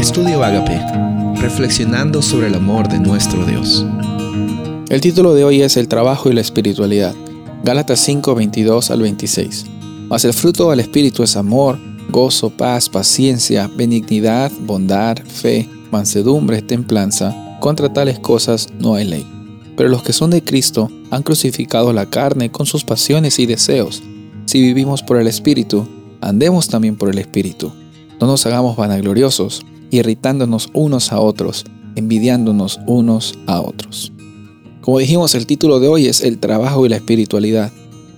Estudio Agape, reflexionando sobre el amor de nuestro Dios. El título de hoy es El trabajo y la espiritualidad. Gálatas 5, 22 al 26. Mas el fruto del Espíritu es amor, gozo, paz, paciencia, benignidad, bondad, fe, mansedumbre, templanza. Contra tales cosas no hay ley. Pero los que son de Cristo han crucificado la carne con sus pasiones y deseos. Si vivimos por el Espíritu, andemos también por el Espíritu. No nos hagamos vanagloriosos, irritándonos unos a otros, envidiándonos unos a otros. Como dijimos, el título de hoy es El trabajo y la espiritualidad.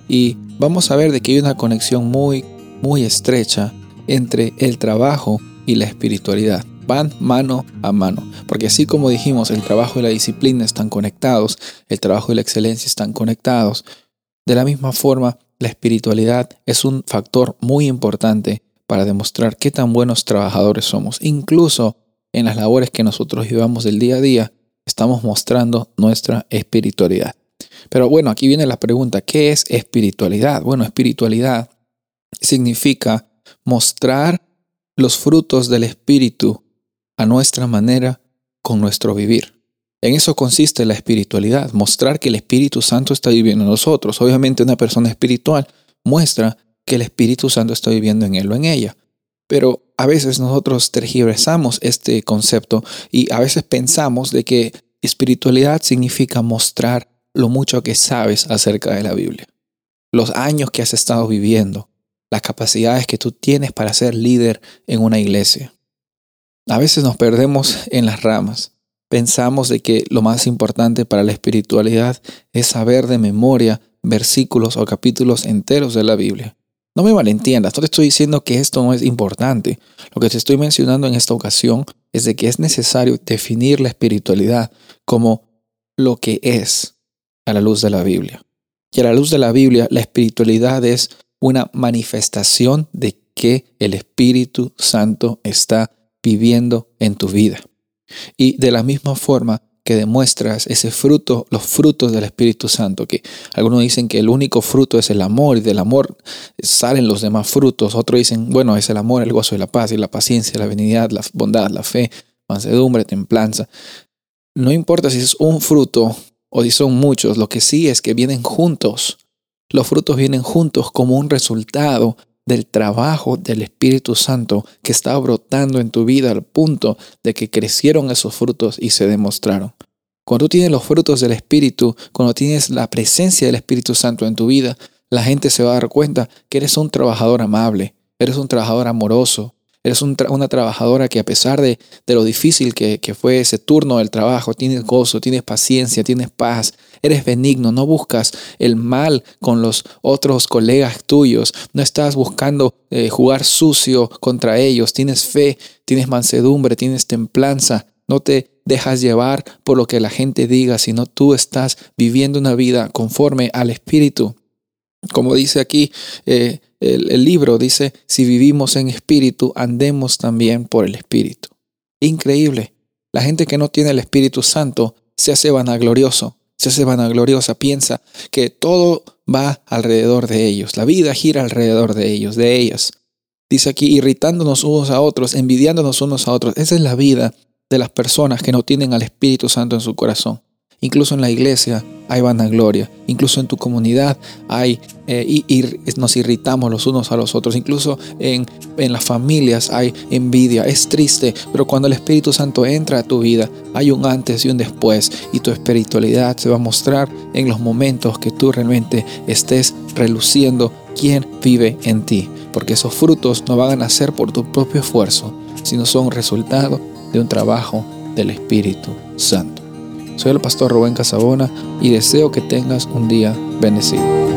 Y vamos a ver de que hay una conexión muy, muy estrecha entre el trabajo y la espiritualidad. Van mano a mano. Porque así como dijimos, el trabajo y la disciplina están conectados, el trabajo y la excelencia están conectados. De la misma forma, la espiritualidad es un factor muy importante para demostrar qué tan buenos trabajadores somos. Incluso en las labores que nosotros llevamos del día a día, estamos mostrando nuestra espiritualidad. Pero bueno, aquí viene la pregunta, ¿qué es espiritualidad? Bueno, espiritualidad significa mostrar los frutos del Espíritu a nuestra manera con nuestro vivir. En eso consiste la espiritualidad, mostrar que el Espíritu Santo está viviendo en nosotros. Obviamente una persona espiritual muestra que el Espíritu Santo está viviendo en él o en ella. Pero a veces nosotros tergiversamos este concepto y a veces pensamos de que espiritualidad significa mostrar lo mucho que sabes acerca de la Biblia, los años que has estado viviendo, las capacidades que tú tienes para ser líder en una iglesia. A veces nos perdemos en las ramas. Pensamos de que lo más importante para la espiritualidad es saber de memoria versículos o capítulos enteros de la Biblia. No me malentiendas, no te estoy diciendo que esto no es importante. Lo que te estoy mencionando en esta ocasión es de que es necesario definir la espiritualidad como lo que es a la luz de la Biblia. Y a la luz de la Biblia, la espiritualidad es una manifestación de que el Espíritu Santo está viviendo en tu vida. Y de la misma forma, que demuestras ese fruto, los frutos del Espíritu Santo, que algunos dicen que el único fruto es el amor y del amor salen los demás frutos, otros dicen, bueno, es el amor, el gozo y la paz y la paciencia, la benignidad, la bondad, la fe, mansedumbre, templanza. No importa si es un fruto o si son muchos, lo que sí es que vienen juntos. Los frutos vienen juntos como un resultado del trabajo del Espíritu Santo que está brotando en tu vida al punto de que crecieron esos frutos y se demostraron. Cuando tú tienes los frutos del Espíritu, cuando tienes la presencia del Espíritu Santo en tu vida, la gente se va a dar cuenta que eres un trabajador amable, eres un trabajador amoroso, Eres una trabajadora que a pesar de, lo difícil que, fue ese turno del trabajo, tienes gozo, tienes paciencia, tienes paz, eres benigno, no buscas el mal con los otros colegas tuyos, no estás buscando eh, jugar sucio contra ellos, tienes fe, tienes mansedumbre, tienes templanza, no te dejas llevar por lo que la gente diga, sino tú estás viviendo una vida conforme al Espíritu. Como dice aquí, eh, el, libro dice, si vivimos en espíritu, andemos también por el espíritu. Increíble. La gente que no tiene el Espíritu Santo se hace vanaglorioso, se hace vanagloriosa, piensa que todo va alrededor de ellos, la vida gira alrededor de ellos, de ellas. Dice aquí, irritándonos unos a otros, envidiándonos unos a otros. Esa es la vida de las personas que no tienen al Espíritu Santo en su corazón. Incluso en la iglesia hay vanagloria. Incluso en tu comunidad hay eh, y, nos irritamos los unos a los otros. Incluso en, en las familias hay envidia. Es triste, pero cuando el Espíritu Santo entra a tu vida, hay un antes y un después. Y tu espiritualidad se va a mostrar en los momentos que tú realmente estés reluciendo quién vive en ti. Porque esos frutos no van a nacer por tu propio esfuerzo, sino son resultado de un trabajo del Espíritu Santo. Soy el pastor Rubén Casabona y deseo que tengas un día bendecido.